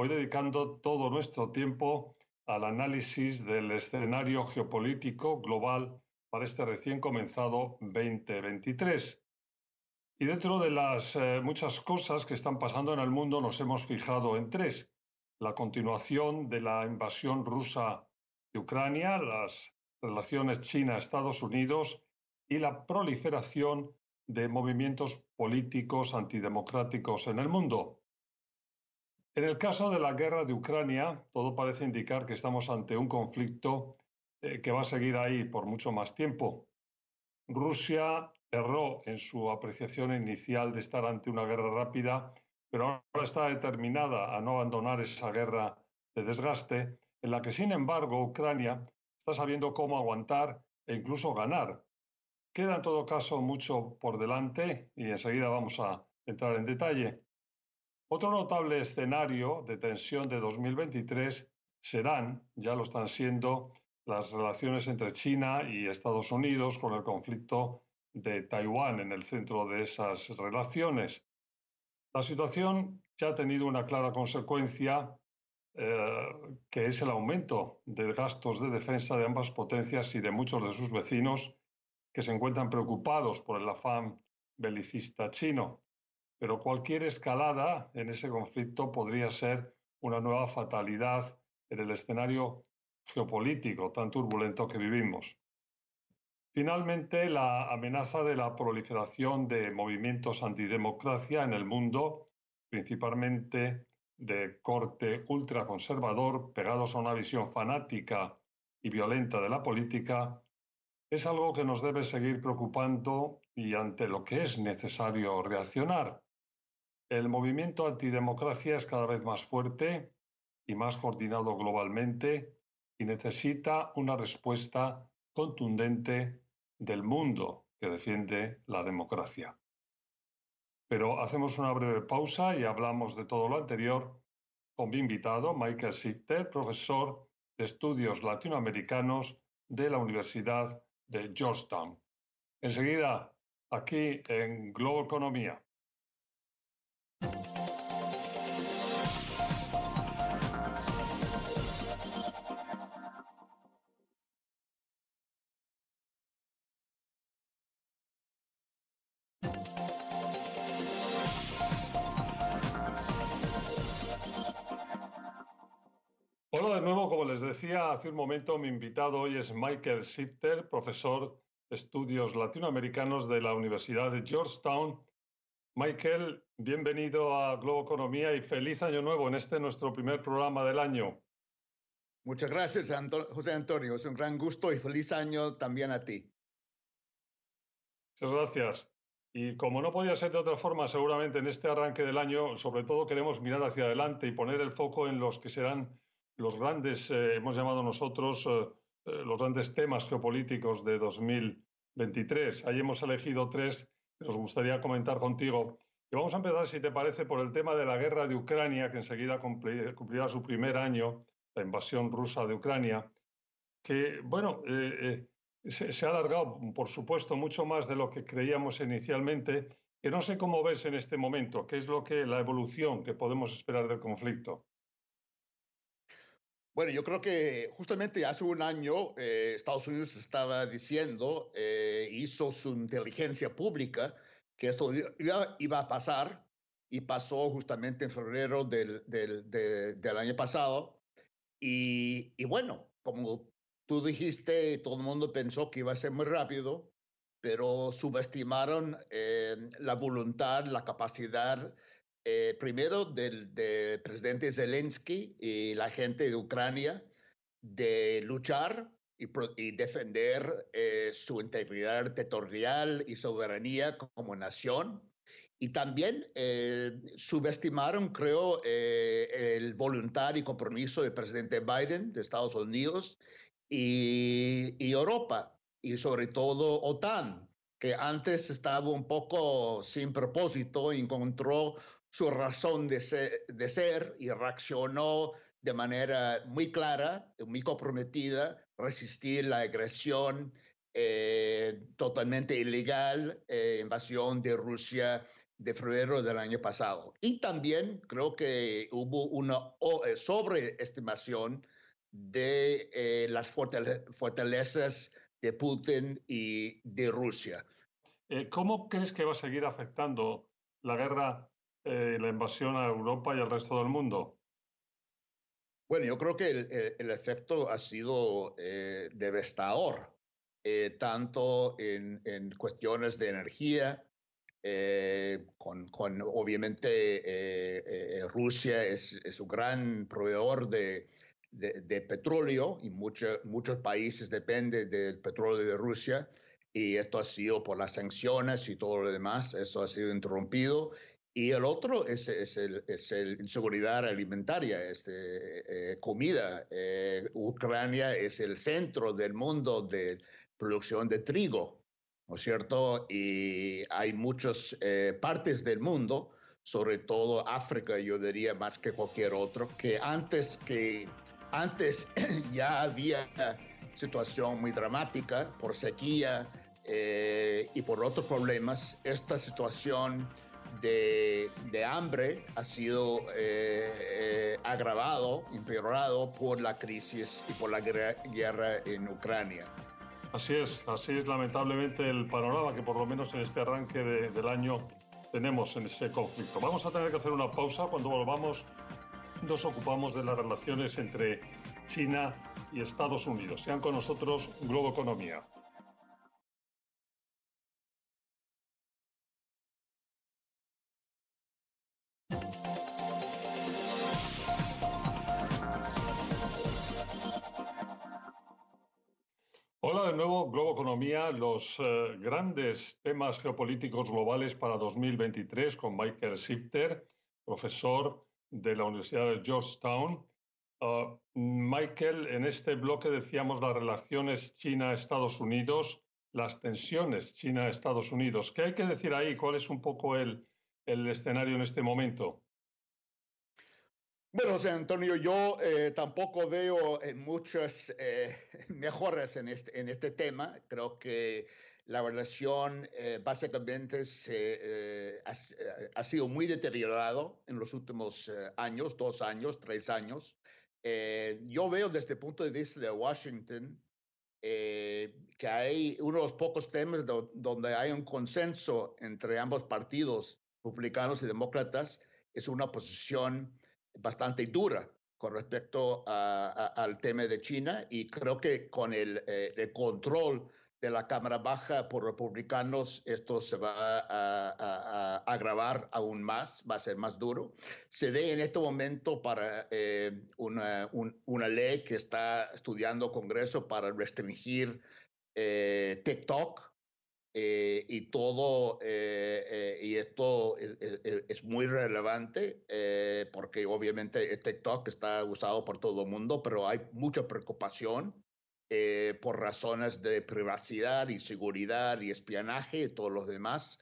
hoy dedicando todo nuestro tiempo al análisis del escenario geopolítico global para este recién comenzado 2023. Y dentro de las eh, muchas cosas que están pasando en el mundo nos hemos fijado en tres. La continuación de la invasión rusa de Ucrania, las relaciones China-Estados Unidos y la proliferación de movimientos políticos antidemocráticos en el mundo. En el caso de la guerra de Ucrania, todo parece indicar que estamos ante un conflicto eh, que va a seguir ahí por mucho más tiempo. Rusia erró en su apreciación inicial de estar ante una guerra rápida, pero ahora está determinada a no abandonar esa guerra de desgaste, en la que, sin embargo, Ucrania está sabiendo cómo aguantar e incluso ganar. Queda en todo caso mucho por delante y enseguida vamos a entrar en detalle. Otro notable escenario de tensión de 2023 serán, ya lo están siendo, las relaciones entre China y Estados Unidos con el conflicto de Taiwán en el centro de esas relaciones. La situación ya ha tenido una clara consecuencia, eh, que es el aumento de gastos de defensa de ambas potencias y de muchos de sus vecinos que se encuentran preocupados por el afán belicista chino pero cualquier escalada en ese conflicto podría ser una nueva fatalidad en el escenario geopolítico tan turbulento que vivimos. Finalmente, la amenaza de la proliferación de movimientos antidemocracia en el mundo, principalmente de corte ultraconservador, pegados a una visión fanática y violenta de la política, es algo que nos debe seguir preocupando y ante lo que es necesario reaccionar. El movimiento antidemocracia es cada vez más fuerte y más coordinado globalmente y necesita una respuesta contundente del mundo que defiende la democracia. Pero hacemos una breve pausa y hablamos de todo lo anterior con mi invitado, Michael Sichter, profesor de estudios latinoamericanos de la Universidad de Georgetown. Enseguida, aquí en Globo Economía. De nuevo, como les decía hace un momento, mi invitado hoy es Michael Shifter, profesor de estudios latinoamericanos de la Universidad de Georgetown. Michael, bienvenido a Globo Economía y feliz año nuevo en este nuestro primer programa del año. Muchas gracias, José Antonio. Es un gran gusto y feliz año también a ti. Muchas gracias. Y como no podía ser de otra forma, seguramente en este arranque del año, sobre todo queremos mirar hacia adelante y poner el foco en los que serán los grandes, eh, hemos llamado nosotros, eh, eh, los grandes temas geopolíticos de 2023. Ahí hemos elegido tres que nos gustaría comentar contigo. Y vamos a empezar, si te parece, por el tema de la guerra de Ucrania, que enseguida cumplirá su primer año, la invasión rusa de Ucrania, que, bueno, se, ha alargado, por supuesto, mucho más de lo que creíamos inicialmente, que no sé cómo ves en este momento, qué es lo que, la evolución que podemos esperar del conflicto. Bueno, yo creo que justamente hace un año eh, Estados Unidos estaba diciendo, eh, hizo su inteligencia pública, que esto iba, a pasar y pasó justamente en febrero del, del, año pasado. Y, y, bueno, como tú dijiste, todo el mundo pensó que iba a ser muy rápido, pero subestimaron eh, la voluntad, la capacidad eh, primero del, presidente Zelensky y la gente de Ucrania de luchar y, defender eh, su integridad territorial y soberanía como nación. Y también eh, subestimaron, creo, eh, el voluntario y compromiso del presidente Biden de Estados Unidos y, y, Europa, y sobre todo OTAN, que antes estaba un poco sin propósito, encontró su razón de ser, y reaccionó de manera muy clara, muy comprometida, resistir la agresión eh, totalmente ilegal, eh, invasión de Rusia de febrero del año pasado. Y también creo que hubo una eh, sobreestimación de las fortalezas de Putin y de Rusia. ¿Cómo crees que va a seguir afectando la guerra, la invasión a Europa y al resto del mundo? Bueno, yo creo que el, efecto ha sido eh, devastador, eh, tanto en, cuestiones de energía, eh, con, obviamente Rusia es, un gran proveedor de, petróleo y muchos países dependen del petróleo de Rusia y esto ha sido por las sanciones y todo lo demás, eso ha sido interrumpido y el otro es, es, el, es el inseguridad alimentaria, este, eh, comida. Eh, Ucrania es el centro del mundo de producción de trigo, ¿no es cierto? Y hay muchas eh, partes del mundo, sobre todo África, yo diría más que cualquier otro, que antes, que antes ya había situación muy dramática por sequía y por otros problemas. Esta situación de, hambre ha sido eh, eh, agravado, empeorado por la crisis y por la guerra, en Ucrania. Así es, así es lamentablemente el panorama que por lo menos en este arranque del año tenemos en ese conflicto. Vamos a tener que hacer una pausa. Cuando volvamos nos ocupamos de las relaciones entre China y Estados Unidos. Sean con nosotros Globo Economía. Los eh, grandes temas geopolíticos globales para 2023 con Michael Sifter, profesor de la Universidad de Georgetown. Ah, Michael, en este bloque decíamos las relaciones China-Estados Unidos, las tensiones China-Estados Unidos. ¿Qué hay que decir ahí? ¿Cuál es un poco el escenario en este momento? Bueno, José Antonio, yo eh, tampoco veo eh, muchas eh, mejoras en este, en este tema. Creo que la relación básicamente se, ha, ha, sido muy deteriorado en los últimos años, dos años, tres años. yo veo desde el punto de vista de Washington que hay uno de los pocos temas donde hay un consenso entre ambos partidos, republicanos y demócratas, es una posición bastante dura con respecto al tema de China y creo que con el, eh, control de la Cámara Baja por republicanos, esto se va a, agravar aún más, va a ser más duro. Se ve en este momento para eh, una, una, ley que está estudiando Congreso para restringir eh, TikTok, eh, y todo, eh, eh, y esto es, muy relevante porque obviamente TikTok está usado por todo el mundo, pero hay mucha preocupación por razones de privacidad y seguridad y espionaje y todos los demás.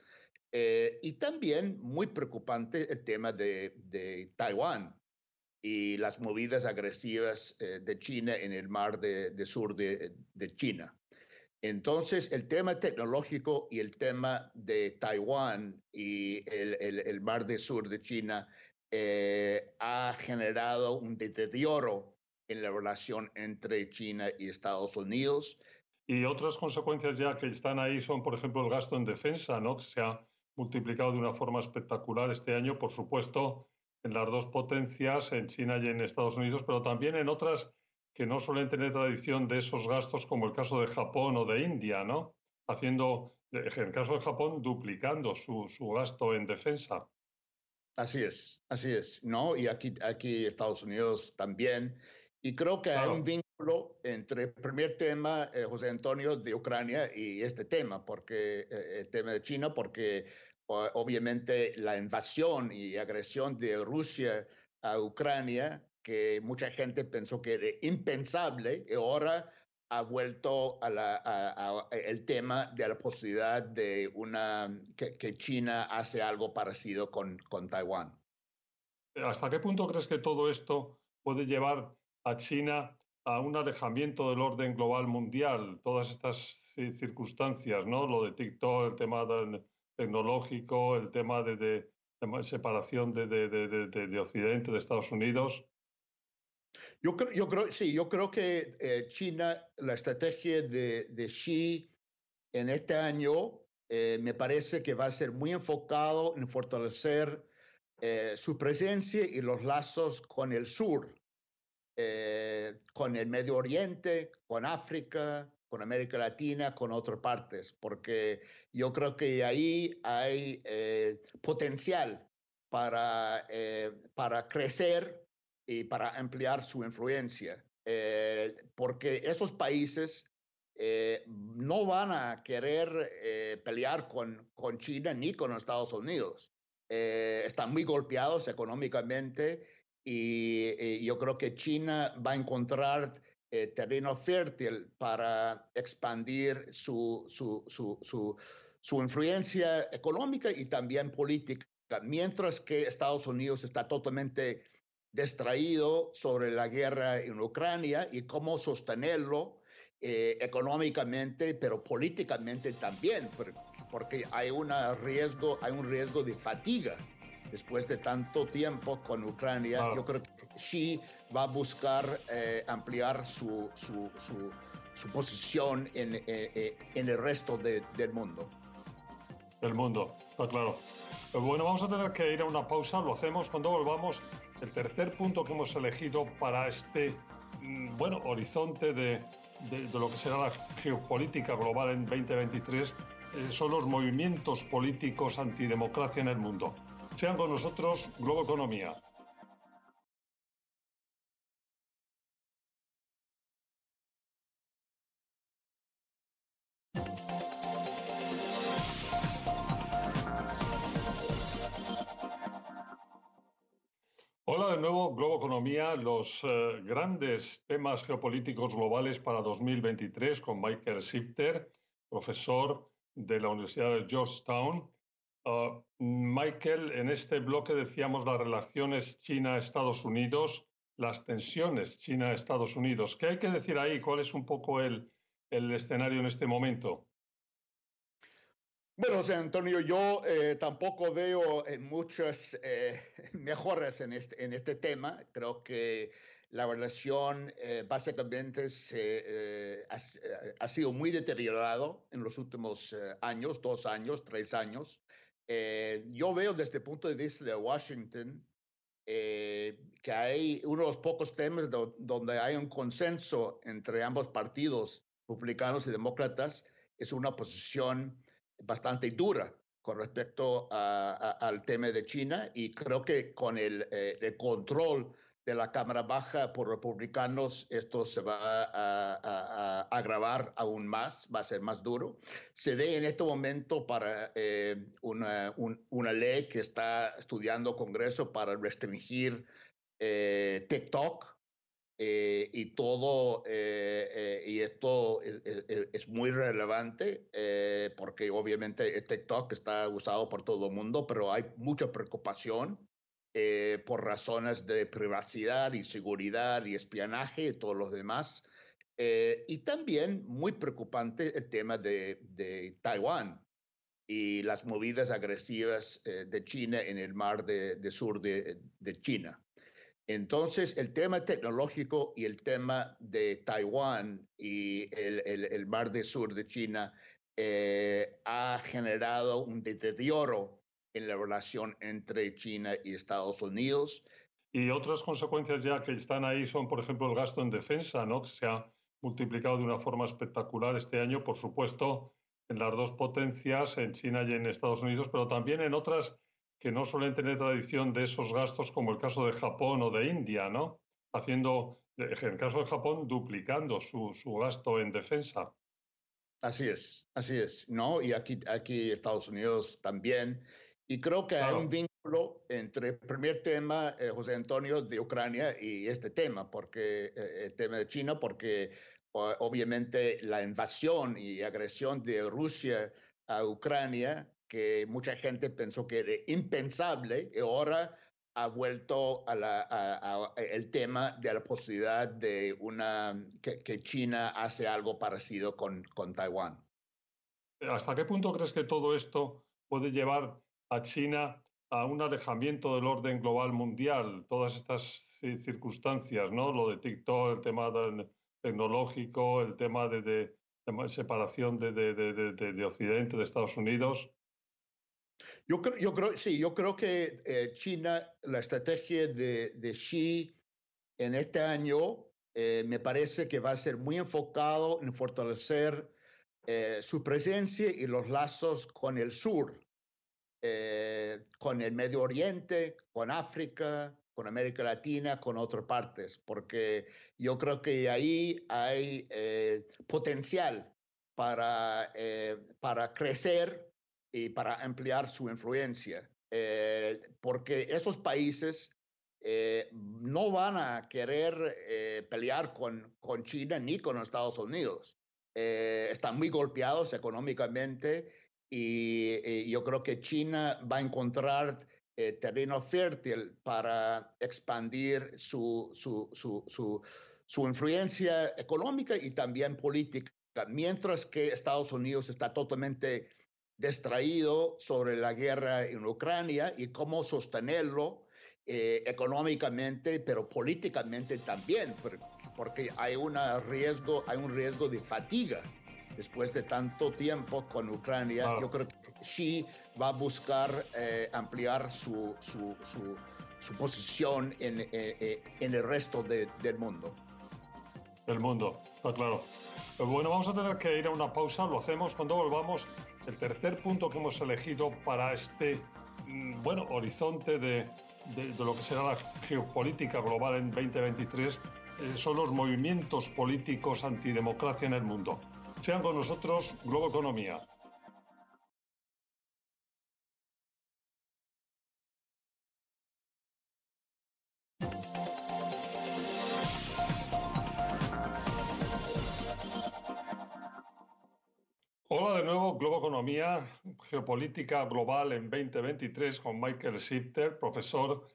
y también muy preocupante el tema de, de Taiwán y las movidas agresivas de China en el mar de, de sur de, de China. Entonces, el tema tecnológico y el tema de Taiwán y el, mar del sur de China eh, ha generado un deterioro en la relación entre China y Estados Unidos. Y otras consecuencias ya que están ahí son, por ejemplo, el gasto en defensa, ¿no? que se ha multiplicado de una forma espectacular este año, por supuesto, en las dos potencias, en China y en Estados Unidos, pero también en otras que no suelen tener tradición de esos gastos como el caso de Japón o de India, ¿no? Haciendo, en el caso de Japón, duplicando su, su gasto en defensa. Así es, así es, ¿no? Y aquí, aquí Estados Unidos también. Y creo que hay un vínculo entre el primer tema, eh, José Antonio, de Ucrania y este tema, porque eh, el tema de China, porque obviamente la invasión y agresión de Rusia a Ucrania, que mucha gente pensó que era impensable, y ahora ha vuelto a, el tema de la posibilidad de una que, China hace algo parecido con, con Taiwán. ¿Hasta qué punto crees que todo esto puede llevar a China a un alejamiento del orden global mundial? Todas estas circunstancias, ¿no? Lo de TikTok, el tema tecnológico, el tema de, separación de, de, Occidente, de Estados Unidos. Yo creo, yo creo, sí, yo creo que eh, China, la estrategia de, de Xi en este año eh, me parece que va a ser muy enfocado en fortalecer eh, su presencia y los lazos con el sur, con el Medio Oriente, con África, con América Latina, con otras partes, porque yo creo que ahí hay potencial para, para crecer y para ampliar su influencia, eh, porque esos países eh, no van a querer eh, pelear con, con China ni con Estados Unidos. están muy golpeados económicamente y, yo creo que China va a encontrar terreno fértil para expandir su, su, su, su, su influencia económica y también política, mientras que Estados Unidos está totalmente distraído sobre la guerra en Ucrania y cómo sostenerlo eh, económicamente, pero políticamente también, porque hay, una riesgo, hay un riesgo de fatiga después de tanto tiempo con Ucrania. Yo creo que Xi va a buscar eh, ampliar su, su, su, posición en, eh, en, el resto del mundo. El mundo, está claro. Bueno, vamos a tener que ir a una pausa, lo hacemos cuando volvamos el tercer punto que hemos elegido para este mm, bueno, horizonte de, lo que será la geopolítica global en 2023 eh, son los movimientos políticos antidemocracia en el mundo. Sean con nosotros Globo Economía. Los eh, grandes temas geopolíticos globales para 2023 con Michael Shifter, profesor de la Universidad de Georgetown. Ah, Michael, en este bloque decíamos las relaciones China-Estados Unidos, las tensiones China-Estados Unidos. ¿Qué hay que decir ahí? ¿Cuál es un poco el, el escenario en este momento? Bueno, José Antonio, yo eh, tampoco veo eh, muchas eh, mejoras en este, en este tema. Creo que la relación básicamente se, ha, ha, sido muy deteriorado en los últimos años, dos años, tres años. yo veo desde el punto de vista de Washington que hay uno de los pocos temas donde hay un consenso entre ambos partidos, republicanos y demócratas, es una posición bastante dura con respecto al tema de China y creo que con el, eh, el, control de la Cámara Baja por republicanos esto se va a, agravar aún más, va a ser más duro. Se ve en este momento para eh, una, una, ley que está estudiando Congreso para restringir eh, TikTok eh, y todo, eh, eh, y esto es, muy relevante porque obviamente TikTok está usado por todo el mundo, pero hay mucha preocupación por razones de privacidad y seguridad y espionaje y todos los demás. y también muy preocupante el tema de, de Taiwán y las movidas agresivas de China en el mar de, de sur de, de China. Entonces, el tema tecnológico y el tema de Taiwán y el, el, mar del sur de China eh, ha generado un deterioro en la relación entre China y Estados Unidos. Y otras consecuencias ya que están ahí son, por ejemplo, el gasto en defensa, ¿no? que se ha multiplicado de una forma espectacular este año, por supuesto, en las dos potencias, en China y en Estados Unidos, pero también en otras que no suelen tener tradición de esos gastos como el caso de Japón o de India, ¿no? Haciendo, en el caso de Japón, duplicando su, gasto en defensa. Así es, así es, ¿no? Y aquí, aquí Estados Unidos también. Y creo que hay un vínculo entre el primer tema, eh, José Antonio, de Ucrania y este tema, porque eh, el tema de China, porque obviamente la invasión y agresión de Rusia a Ucrania, que mucha gente pensó que era impensable, y ahora ha vuelto a el tema de la posibilidad de una, que, China hace algo parecido con, con Taiwán. ¿Hasta qué punto crees que todo esto puede llevar a China a un alejamiento del orden global mundial? Todas estas circunstancias, ¿no? Lo de TikTok, el tema tecnológico, el tema de, de, separación de, de, Occidente, de Estados Unidos. Yo creo, yo creo, sí, yo creo que eh, China, la estrategia de, de Xi en este año, eh, me parece que va a ser muy enfocado en fortalecer eh, su presencia y los lazos con el sur, con el Medio Oriente, con África, con América Latina, con otras partes, porque yo creo que ahí hay potencial para, para crecer y para ampliar su influencia, eh, porque esos países eh, no van a querer eh, pelear con, con China ni con Estados Unidos. están muy golpeados económicamente y, yo creo que China va a encontrar terreno fértil para expandir su, su, su, su, su influencia económica y también política, mientras que Estados Unidos está totalmente distraído sobre la guerra en Ucrania y cómo sostenerlo eh, económicamente, pero políticamente también, porque hay, una riesgo, hay un riesgo de fatiga después de tanto tiempo con Ucrania. Yo creo que Xi va a buscar eh, ampliar su, su, su, posición en, eh, en, el resto del mundo. El mundo, está claro. Bueno, vamos a tener que ir a una pausa, lo hacemos cuando volvamos el tercer punto que hemos elegido para este mm, bueno, horizonte de, lo que será la geopolítica global en 2023 eh, son los movimientos políticos antidemocracia en el mundo. Sean con nosotros Globo Economía. Hola de nuevo, Globo Economía, Geopolítica Global en 2023 con Michael Shifter, profesor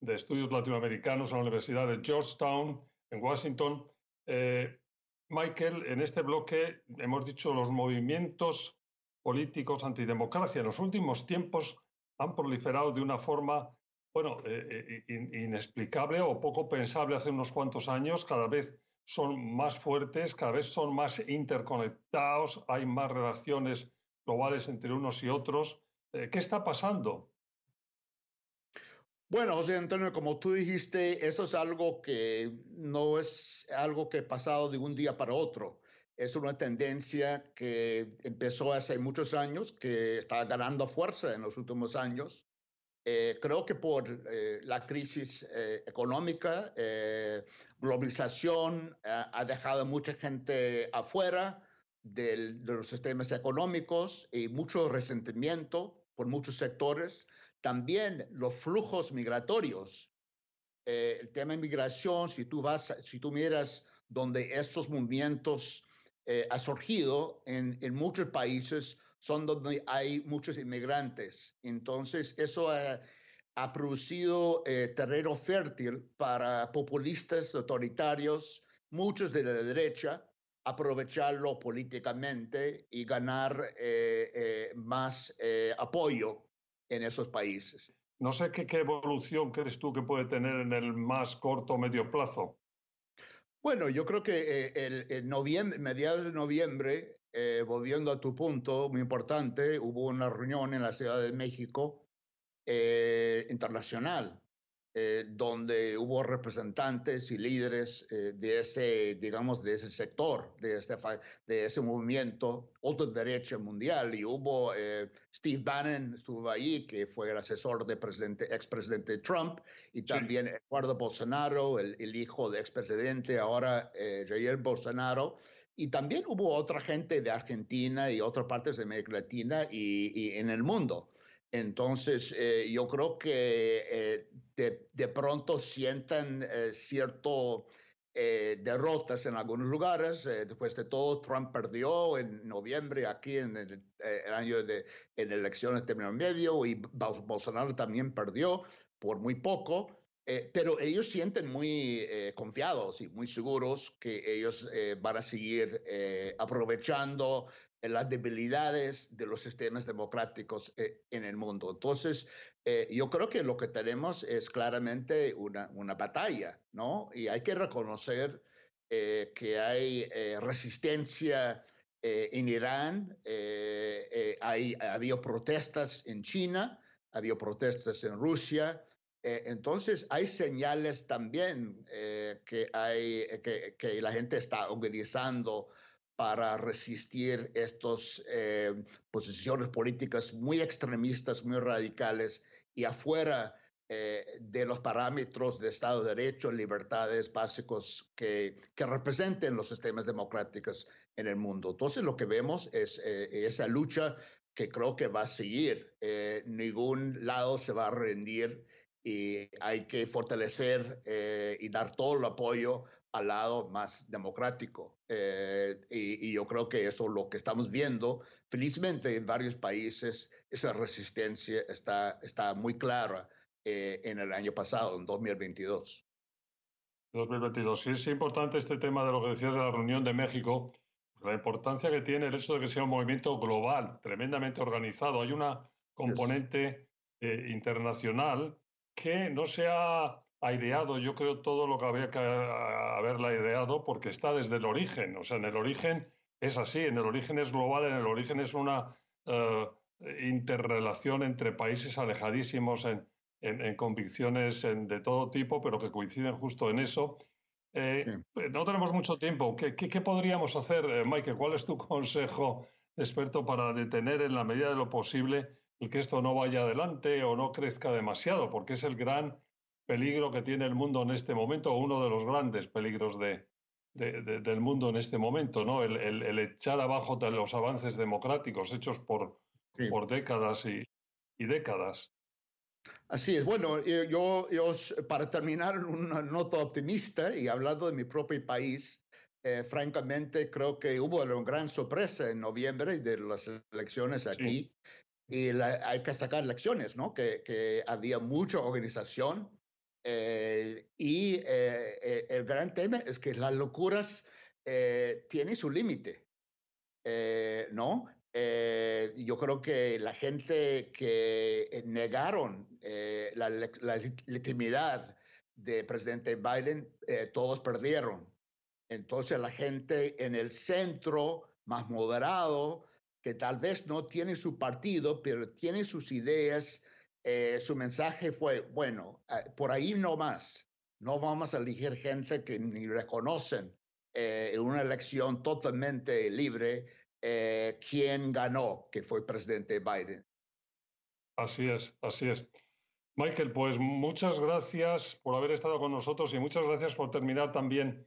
de Estudios Latinoamericanos en la Universidad de Georgetown en Washington. Eh, Michael, en este bloque hemos dicho los movimientos políticos antidemocracia en los últimos tiempos han proliferado de una forma, bueno, eh, eh, inexplicable o poco pensable hace unos cuantos años, cada vez son más fuertes, cada vez son más interconectados, hay más relaciones globales entre unos y otros. Eh, ¿Qué está pasando? Bueno, José Antonio, como tú dijiste, eso es algo que no es algo que ha pasado de un día para otro. Es una tendencia que empezó hace muchos años, que está ganando fuerza en los últimos años eh, creo que por eh, la crisis eh, económica, globalización ha dejado mucha gente afuera de los sistemas económicos y mucho resentimiento por muchos sectores. También los flujos migratorios. el tema de migración, si tú vas, si tú miras donde estos movimientos han surgido en, en muchos países, son donde hay muchos inmigrantes. Entonces, eso ha, producido eh, terreno fértil para populistas autoritarios, muchos de la derecha, aprovecharlo políticamente y ganar eh, eh, más apoyo en esos países. No sé qué, qué, evolución crees tú que puede tener en el más corto o medio plazo. Bueno, yo creo que el, noviembre, mediados de noviembre eh, volviendo a tu punto, muy importante, hubo una reunión en la Ciudad de México eh, internacional, eh, donde hubo representantes y líderes de ese, digamos, de ese sector, de ese, de ese movimiento mundial. Y hubo Steve Bannon, estuvo ahí, que fue el asesor del presidente, expresidente Trump, y también Eduardo Bolsonaro, el, el hijo del expresidente, ahora Jair Bolsonaro y también hubo otra gente de Argentina y otras partes de América Latina y, en el mundo. Entonces, eh, yo creo que eh, de, de, pronto sientan cierto derrotas en algunos lugares. después de todo, Trump perdió en noviembre aquí en el, año de en elecciones de término medio y Bolsonaro también perdió por muy poco. Eh, pero ellos sienten muy eh, confiados y muy seguros que ellos eh, van a seguir aprovechando las debilidades de los sistemas democráticos en el mundo. Entonces, yo creo que lo que tenemos es claramente una, una batalla, ¿no? Y hay que reconocer que hay resistencia en Irán, hay, ha habido protestas en China, ha habido protestas en Rusia, eh, entonces, hay señales también eh, que, hay, eh, que, la gente está organizando para resistir estas posiciones políticas muy extremistas, muy radicales y afuera de los parámetros de Estado de Derecho, libertades básicos que, que, representen los sistemas democráticos en el mundo. Entonces, lo que vemos es esa lucha que creo que va a seguir. ningún lado se va a rendir y hay que fortalecer eh, y dar todo el apoyo al lado más democrático. Eh, y, yo creo que eso es lo que estamos viendo. Felizmente en varios países esa resistencia está, está muy clara eh, en el año pasado, en 2022. 2022. Sí, es importante este tema de lo que decías de la reunión de México, la importancia que tiene el hecho de que sea un movimiento global, tremendamente organizado. Hay una componente internacional que no se ha aireado, yo creo, todo lo que habría que haberla aireado, porque está desde el origen. O sea, en el origen es así, en el origen es global, en el origen es una eh, interrelación entre países alejadísimos en, convicciones de todo tipo, pero que coinciden justo en eso. Eh, no tenemos mucho tiempo. ¿Qué, qué podríamos hacer, eh, Michael? ¿Cuál es tu consejo experto para detener en la medida de lo posible el que esto no vaya adelante o no crezca demasiado, porque es el gran peligro que tiene el mundo en este momento, o uno de los grandes peligros de, del mundo en este momento, ¿no? El, echar abajo los avances democráticos hechos por, por décadas y, décadas. Así es. Bueno, yo, yo, para terminar una nota optimista y hablando de mi propio país, eh, francamente creo que hubo una gran sorpresa en noviembre de las elecciones aquí y hay que sacar lecciones, ¿no? Que, que había mucha organización eh, y eh, eh, el gran tema es que las locuras tienen su límite, ¿no? yo creo que la gente que negaron la, la, legitimidad del presidente Biden, todos perdieron. Entonces la gente en el centro, más moderado, que tal vez no tiene su partido, pero tiene sus ideas, eh, su mensaje fue, bueno, ah, por ahí no más, no vamos a elegir gente que ni reconocen eh, en una elección totalmente libre eh, quién ganó, que fue presidente Biden. Así es, así es. Michael, pues muchas gracias por haber estado con nosotros y muchas gracias por terminar también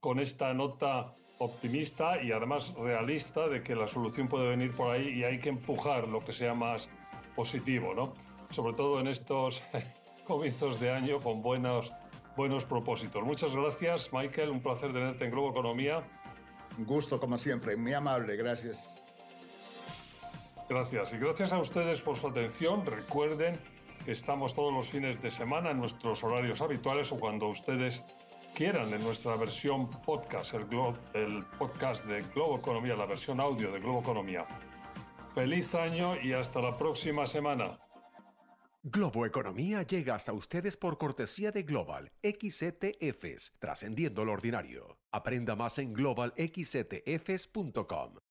con esta nota optimista y además realista de que la solución puede venir por ahí y hay que empujar lo que sea más positivo, ¿no? Sobre todo en estos comienzos de año con buenos, buenos propósitos. Muchas gracias, Michael. Un placer tenerte en Globo Economía. Un gusto, como siempre. Muy amable. Gracias. Gracias. Y gracias a ustedes por su atención. Recuerden que estamos todos los fines de semana en nuestros horarios habituales o cuando ustedes quieran en nuestra versión podcast, el, podcast de Globo Economía, la versión audio de Globo Economía. Feliz año y hasta la próxima semana. Globo Economía llega hasta ustedes por cortesía de Global XTFs, trascendiendo lo ordinario. Aprenda más en globalxtfs.com.